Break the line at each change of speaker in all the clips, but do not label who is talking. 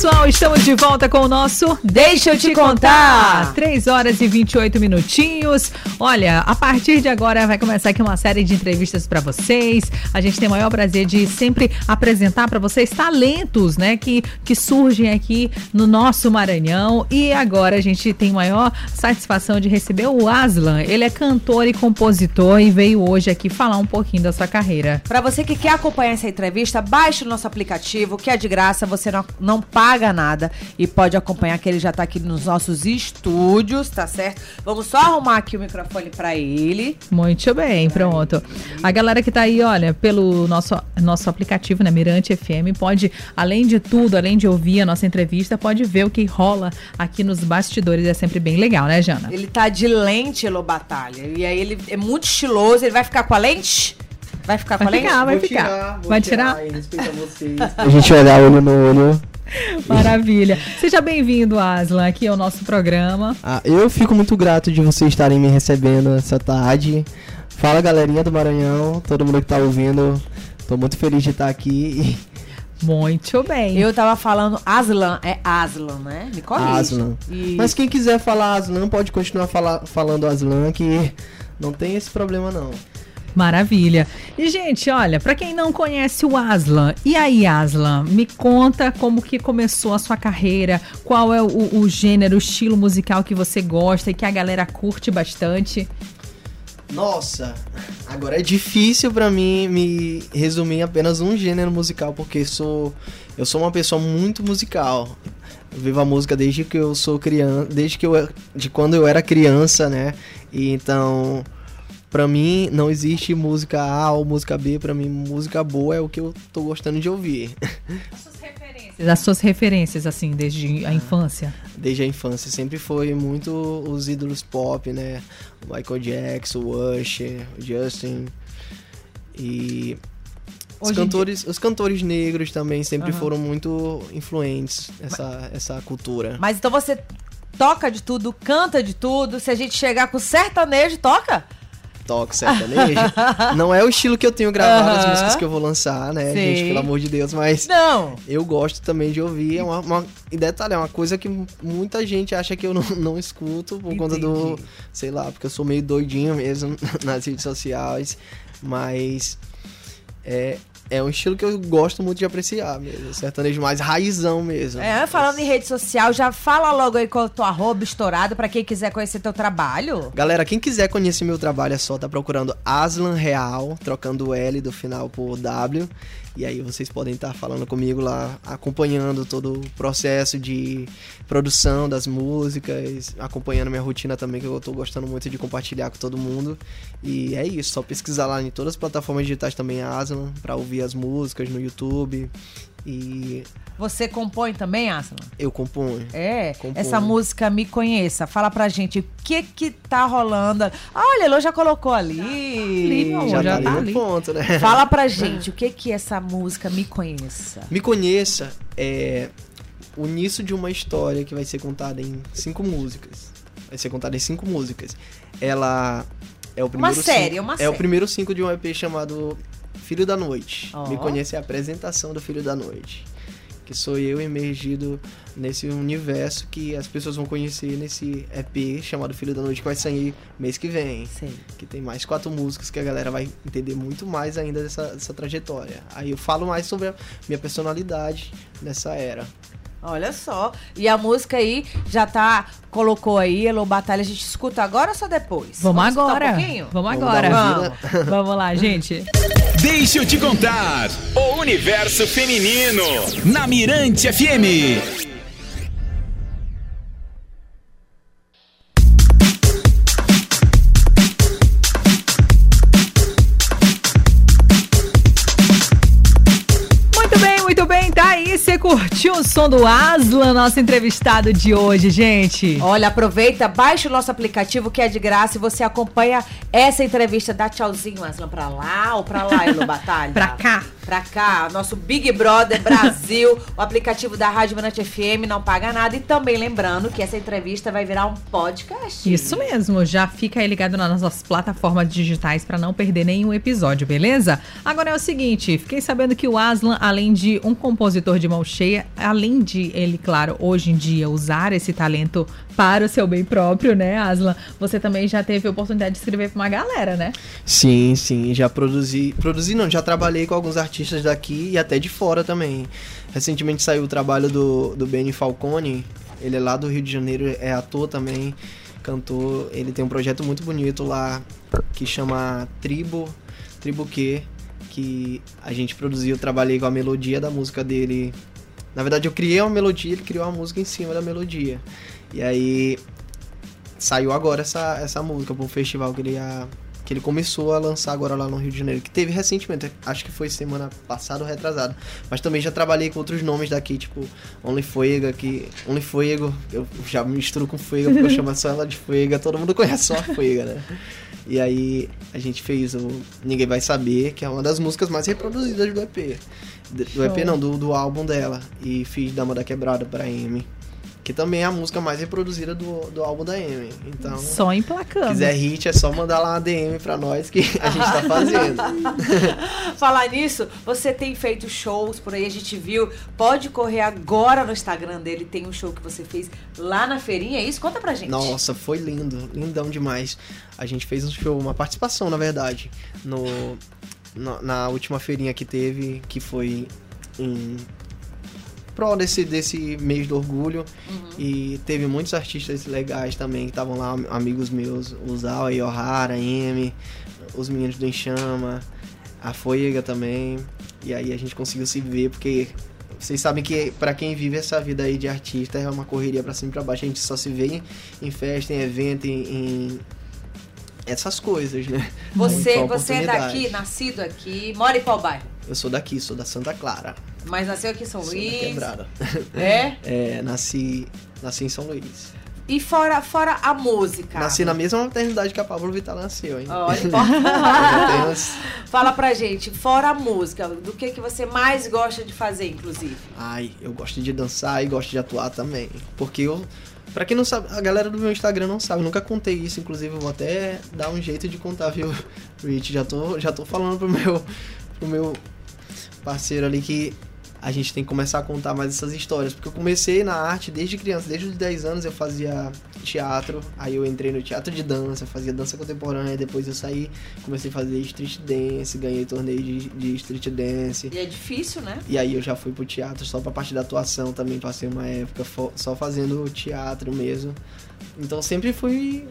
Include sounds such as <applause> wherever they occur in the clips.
pessoal, estamos de volta com o nosso Deixa eu te contar. 3 horas e 28 minutinhos. Olha, a partir de agora vai começar aqui uma série de entrevistas para vocês. A gente tem o maior prazer de sempre apresentar para vocês talentos, né, que, que surgem aqui no nosso Maranhão. E agora a gente tem maior satisfação de receber o Aslan. Ele é cantor e compositor e veio hoje aqui falar um pouquinho da sua carreira.
Para você que quer acompanhar essa entrevista, baixe o nosso aplicativo, que é de graça, você não, não paga nada e pode acompanhar que ele já tá aqui nos nossos estúdios, tá certo? Vamos só arrumar aqui o microfone para ele.
Muito bem, pronto. A galera que tá aí, olha, pelo nosso, nosso aplicativo, né, Mirante FM, pode, além de tudo, além de ouvir a nossa entrevista, pode ver o que rola aqui nos bastidores. É sempre bem legal, né, Jana?
Ele tá de lente, Elô Batalha. E aí ele é muito estiloso. Ele vai ficar com a lente? Vai ficar com
Vai
a lente?
ficar, vai
Vou
ficar.
tirar, vou
vai tirar?
tirar. e respeitar vocês. A gente vai dar olho no olho. <laughs>
Maravilha. Seja bem-vindo, Aslan, aqui ao nosso programa.
Ah, eu fico muito grato de vocês estarem me recebendo essa tarde. Fala galerinha do Maranhão, todo mundo que tá ouvindo. Tô muito feliz de estar aqui.
Muito bem.
Eu tava falando Aslan, é Aslan, né? Me corrija.
Aslan.
Isso.
Mas quem quiser falar Aslan pode continuar fala- falando Aslan, que não tem esse problema não.
Maravilha. E, gente, olha, pra quem não conhece o Aslan, e aí, Aslan, me conta como que começou a sua carreira, qual é o, o gênero, o estilo musical que você gosta e que a galera curte bastante.
Nossa, agora é difícil pra mim me resumir apenas um gênero musical, porque sou eu sou uma pessoa muito musical. Eu vivo a música desde que eu sou criança, desde que eu de quando eu era criança, né? E então, pra mim não existe música A ou música B, pra mim música boa é o que eu tô gostando de ouvir. <laughs>
As suas referências, assim, desde a infância.
Desde a infância sempre foi muito os ídolos pop, né? O Michael Jackson, o Usher, o Justin e os cantores, os cantores negros também sempre
Aham.
foram muito influentes essa essa cultura.
Mas então você toca de tudo, canta de tudo. Se a gente chegar com sertanejo, toca?
Toque sertanejo. <laughs> Não é o estilo que eu tenho gravado as
Aham.
músicas que eu vou lançar, né,
Sim.
gente, pelo amor de Deus, mas
Não.
eu gosto também de ouvir. É uma, uma- e detalhe, é uma coisa que muita gente acha que eu não, não escuto por conta do.
Entendi.
Sei lá, porque eu sou meio doidinho mesmo <laughs> nas redes sociais. Mas. É, é um estilo que eu gosto muito de apreciar mesmo. Sertanejo mais raizão mesmo.
É, falando em rede social, já fala logo aí com o teu arroba estourado pra quem quiser conhecer teu trabalho.
Galera, quem quiser conhecer meu trabalho é só tá procurando Aslan Real, trocando o L do final por W. E aí vocês podem estar falando comigo lá, acompanhando todo o processo de produção das músicas, acompanhando minha rotina também, que eu tô gostando muito de compartilhar com todo mundo. E é isso, só pesquisar lá em todas as plataformas digitais também Aslan, pra ouvir as músicas no YouTube. E
Você compõe também, Aslan?
eu componho.
É,
Compõe.
essa música Me Conheça. Fala pra gente o que que tá rolando. Ah, Olha, Elô já colocou ali.
ali, meu amor,
Já,
já
tá ali
tá ali.
ponto, né?
Fala pra gente o que que essa música Me Conheça.
Me conheça é o início de uma história que vai ser contada em cinco músicas. Vai ser contada em cinco músicas. Ela é o primeiro
série,
single-
uma
É
série.
o primeiro cinco de um EP chamado Filho da Noite.
Ó.
Me conheça é a apresentação do Filho da Noite. Que sou eu emergido nesse universo que as pessoas vão conhecer nesse EP chamado Filho da Noite que vai sair mês que vem
Sei.
que tem mais quatro músicas que a galera vai entender muito mais ainda dessa, dessa trajetória. Aí eu falo mais sobre a minha personalidade nessa era.
Olha só. E a música aí já tá. Colocou aí, Elô Batalha. A gente escuta agora ou só depois?
Vamos,
escutar
agora.
Um pouquinho?
Vamos
Vamos
agora.
Vamos. <laughs>
Vamos lá, gente.
Deixa eu te contar. Universo feminino. Na Mirante FM.
Muito bem, muito bem. Tá aí, você curtiu o som do Aslan, nosso entrevistado de hoje, gente.
Olha, aproveita, baixa o nosso aplicativo que é de graça e você acompanha essa entrevista. Dá tchauzinho, Aslan, pra lá ou pra lá, Elô <laughs> Batalha?
Pra cá.
Pra cá, nosso Big Brother Brasil, <laughs> o aplicativo da Rádio Mirante FM não paga nada. E também lembrando que essa entrevista vai virar um podcast.
Isso mesmo, já fica aí ligado nas nossas plataformas digitais para não perder nenhum episódio, beleza? Agora é o seguinte, fiquei sabendo que o Aslan, além de um compositor de mão cheia, além de ele, claro, hoje em dia usar esse talento para o seu bem próprio, né, Aslan? Você também já teve a oportunidade de escrever para uma galera, né?
Sim, sim, já produzi, produzi não, já trabalhei com alguns artistas daqui e até de fora também. Recentemente saiu o trabalho do, do Benny Falcone, ele é lá do Rio de Janeiro, é ator também, cantor, ele tem um projeto muito bonito lá que chama Tribo, Tribo Que, que a gente produziu, trabalhei com a melodia da música dele. Na verdade, eu criei uma melodia, ele criou a música em cima da melodia. E aí saiu agora essa, essa música para um festival que ele, ia, que ele começou a lançar agora lá no Rio de Janeiro, que teve recentemente, acho que foi semana passada ou retrasada. Mas também já trabalhei com outros nomes daqui, tipo Only Fuega, que Only Fuego, eu já misturo com Fuega porque eu chamo só ela de Fuega, todo mundo conhece só a Fuega, né? E aí a gente fez o Ninguém Vai Saber, que é uma das músicas mais reproduzidas do EP. Do EP não, do, do álbum dela. E fiz Dama da Quebrada pra Amy que também é a música mais reproduzida do, do álbum da Amy. Então,
só emplacando.
Se quiser hit, é só mandar lá uma DM pra nós que a gente tá fazendo. <laughs>
Falar nisso, você tem feito shows por aí, a gente viu. Pode correr agora no Instagram dele, tem um show que você fez lá na feirinha, é isso? Conta pra gente.
Nossa, foi lindo, lindão demais. A gente fez um show, uma participação, na verdade, no, na, na última feirinha que teve, que foi em prol desse, desse mês do orgulho. Uhum. E teve muitos artistas legais também que estavam lá, amigos meus, o Zal, a Yohara, a M, os meninos do Enchama, a Foiga também. E aí a gente conseguiu se ver, porque vocês sabem que para quem vive essa vida aí de artista é uma correria para cima e pra baixo. A gente só se vê em, em festa, em evento, em, em essas coisas, né?
Você, você é daqui, nascido aqui, mora em qual bairro?
Eu sou daqui, sou da Santa Clara.
Mas nasceu aqui em São
sou
Luís?
Quebrada. <laughs>
É?
É, nasci, nasci em São Luís.
E fora, fora a música?
Nasci na mesma maternidade que a Pablo Vittar nasceu, hein?
Olha, <laughs> Fala pra gente, fora a música, do que, que você mais gosta de fazer, inclusive?
Ai, eu gosto de dançar e gosto de atuar também. Porque eu Pra quem não sabe, a galera do meu Instagram não sabe, nunca contei isso, inclusive eu vou até dar um jeito de contar, viu, <laughs> Rich? Já tô, já tô falando pro meu, pro meu parceiro ali que a gente tem que começar a contar mais essas histórias. Porque eu comecei na arte desde criança, desde os 10 anos eu fazia teatro, aí eu entrei no teatro de dança, fazia dança contemporânea, depois eu saí, comecei a fazer street dance, ganhei torneio de, de street dance.
E é difícil, né?
E aí eu já fui pro teatro só pra parte da atuação também, passei uma época só fazendo teatro mesmo. Então sempre fui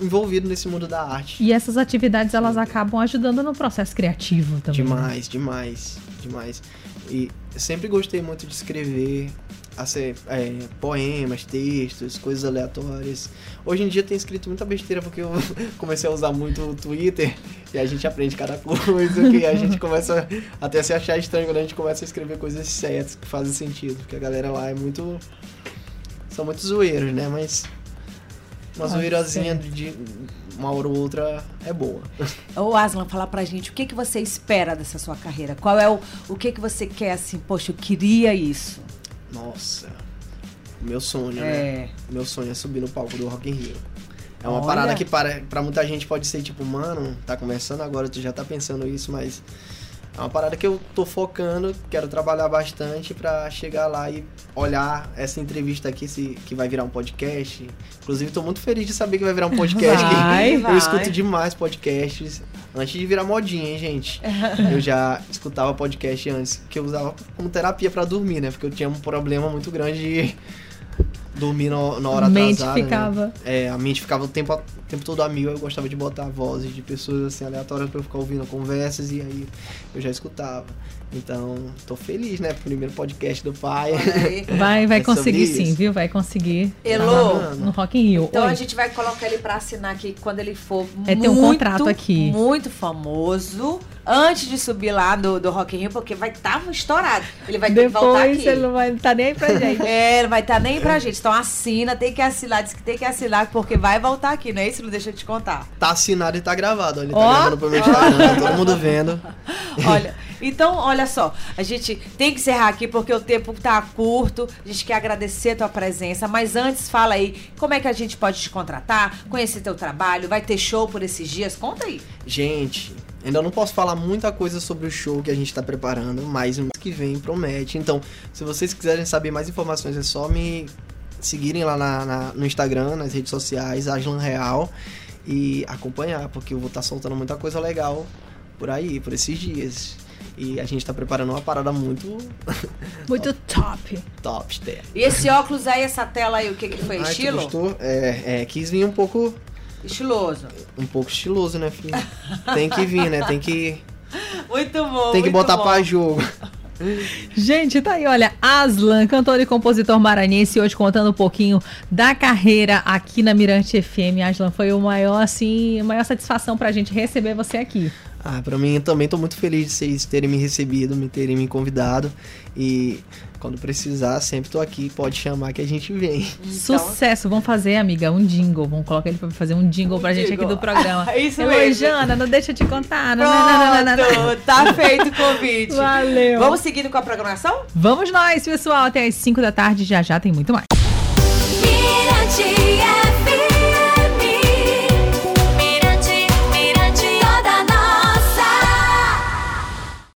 envolvido nesse mundo da arte.
E essas atividades elas acabam ajudando no processo criativo também.
Demais, demais, demais. E sempre gostei muito de escrever assim, é, poemas, textos, coisas aleatórias. Hoje em dia tenho escrito muita besteira porque eu <laughs> comecei a usar muito o Twitter e a gente aprende cada coisa que a gente começa até se achar estranho quando a gente começa a escrever coisas certas que fazem sentido, porque a galera lá é muito são muito zoeiros, né? Mas uma zoeirazinha de uma hora ou outra é boa.
Ô Aslan, falar pra gente o que, que você espera dessa sua carreira. Qual é o, o que, que você quer assim, poxa, eu queria isso.
Nossa, meu sonho, né? é. né? Meu sonho é subir no palco do Rock in Rio. É uma Olha. parada que para, pra muita gente pode ser tipo, mano, tá começando agora, tu já tá pensando isso, mas é uma parada que eu tô focando, quero trabalhar bastante para chegar lá e olhar essa entrevista aqui se, que vai virar um podcast. Inclusive, tô muito feliz de saber que vai virar um podcast.
Vai,
eu
vai.
escuto demais podcasts. Antes de virar modinha, hein, gente? <laughs> eu já escutava podcast antes, que eu usava como terapia para dormir, né? Porque eu tinha um problema muito grande de dormir na, na hora
mente
atrasada.
Né? ficava.
Né? É, a mente ficava o tempo, tempo todo a mil. Eu gostava de botar vozes de pessoas assim aleatórias pra eu ficar ouvindo conversas e aí eu já escutava. Então, tô feliz, né? Primeiro podcast do pai. <laughs>
Vai, vai é conseguir sim, viu? Vai conseguir.
Elô,
no Rock in Rio.
Então Oi. a gente vai colocar ele pra assinar aqui quando ele for
é,
muito,
tem um contrato aqui.
muito famoso antes de subir lá do, do Rock in Rio, porque vai estar tá estourado. Ele vai
ter
Depois, que voltar aqui.
ele não vai estar tá nem aí pra gente.
é, não vai estar tá nem pra gente. Então assina, tem que assinar, diz que tem que assinar, porque vai voltar aqui, não é isso? Deixa eu te contar.
Tá assinado e tá gravado. Ele tá oh. gravando pro meu Instagram, tá todo mundo vendo. <laughs>
Olha, Então, olha só, a gente tem que encerrar aqui porque o tempo tá curto. A gente quer agradecer a tua presença, mas antes fala aí como é que a gente pode te contratar, conhecer teu trabalho, vai ter show por esses dias? Conta aí.
Gente, ainda não posso falar muita coisa sobre o show que a gente tá preparando, mas o mês que vem promete. Então, se vocês quiserem saber mais informações, é só me seguirem lá na- na- no Instagram, nas redes sociais, Aslan Real, e acompanhar, porque eu vou estar soltando muita coisa legal por aí, por esses dias. E a gente tá preparando uma parada muito <laughs>
Muito top.
top, Steph.
E esse óculos aí, essa tela aí, o que, que foi?
Ai,
Estilo?
gostou? É, é, quis vir um pouco,
Estiloso.
um pouco estiloso, né, filho? Tem que vir, né? Tem que, <laughs>
Muito bom.
tem que botar
bom.
pra jogo. <laughs>
Gente, tá aí, olha, Aslan, cantor e compositor maranhense, hoje contando um pouquinho da carreira aqui na Mirante FM. Aslan, foi o maior, assim, a maior satisfação pra gente receber você aqui.
Ah, pra mim eu também tô muito feliz de vocês terem me recebido, me terem me convidado. E quando precisar, sempre tô aqui, pode chamar que a gente vem.
Então-
Sucesso, vamos fazer, amiga, um jingle. Vamos colocar ele pra fazer um jingle pra gente
jingle.
aqui do programa. <laughs>
Isso
Oi,
mesmo.
Jana, não deixa eu te contar. Não, não, não, não, não, não.
Pronto, tá feito o convite.
Valeu.
Vamos seguindo com a programação?
Vamos nós, pessoal, até as 5 da tarde, já já tem muito mais.
Mirante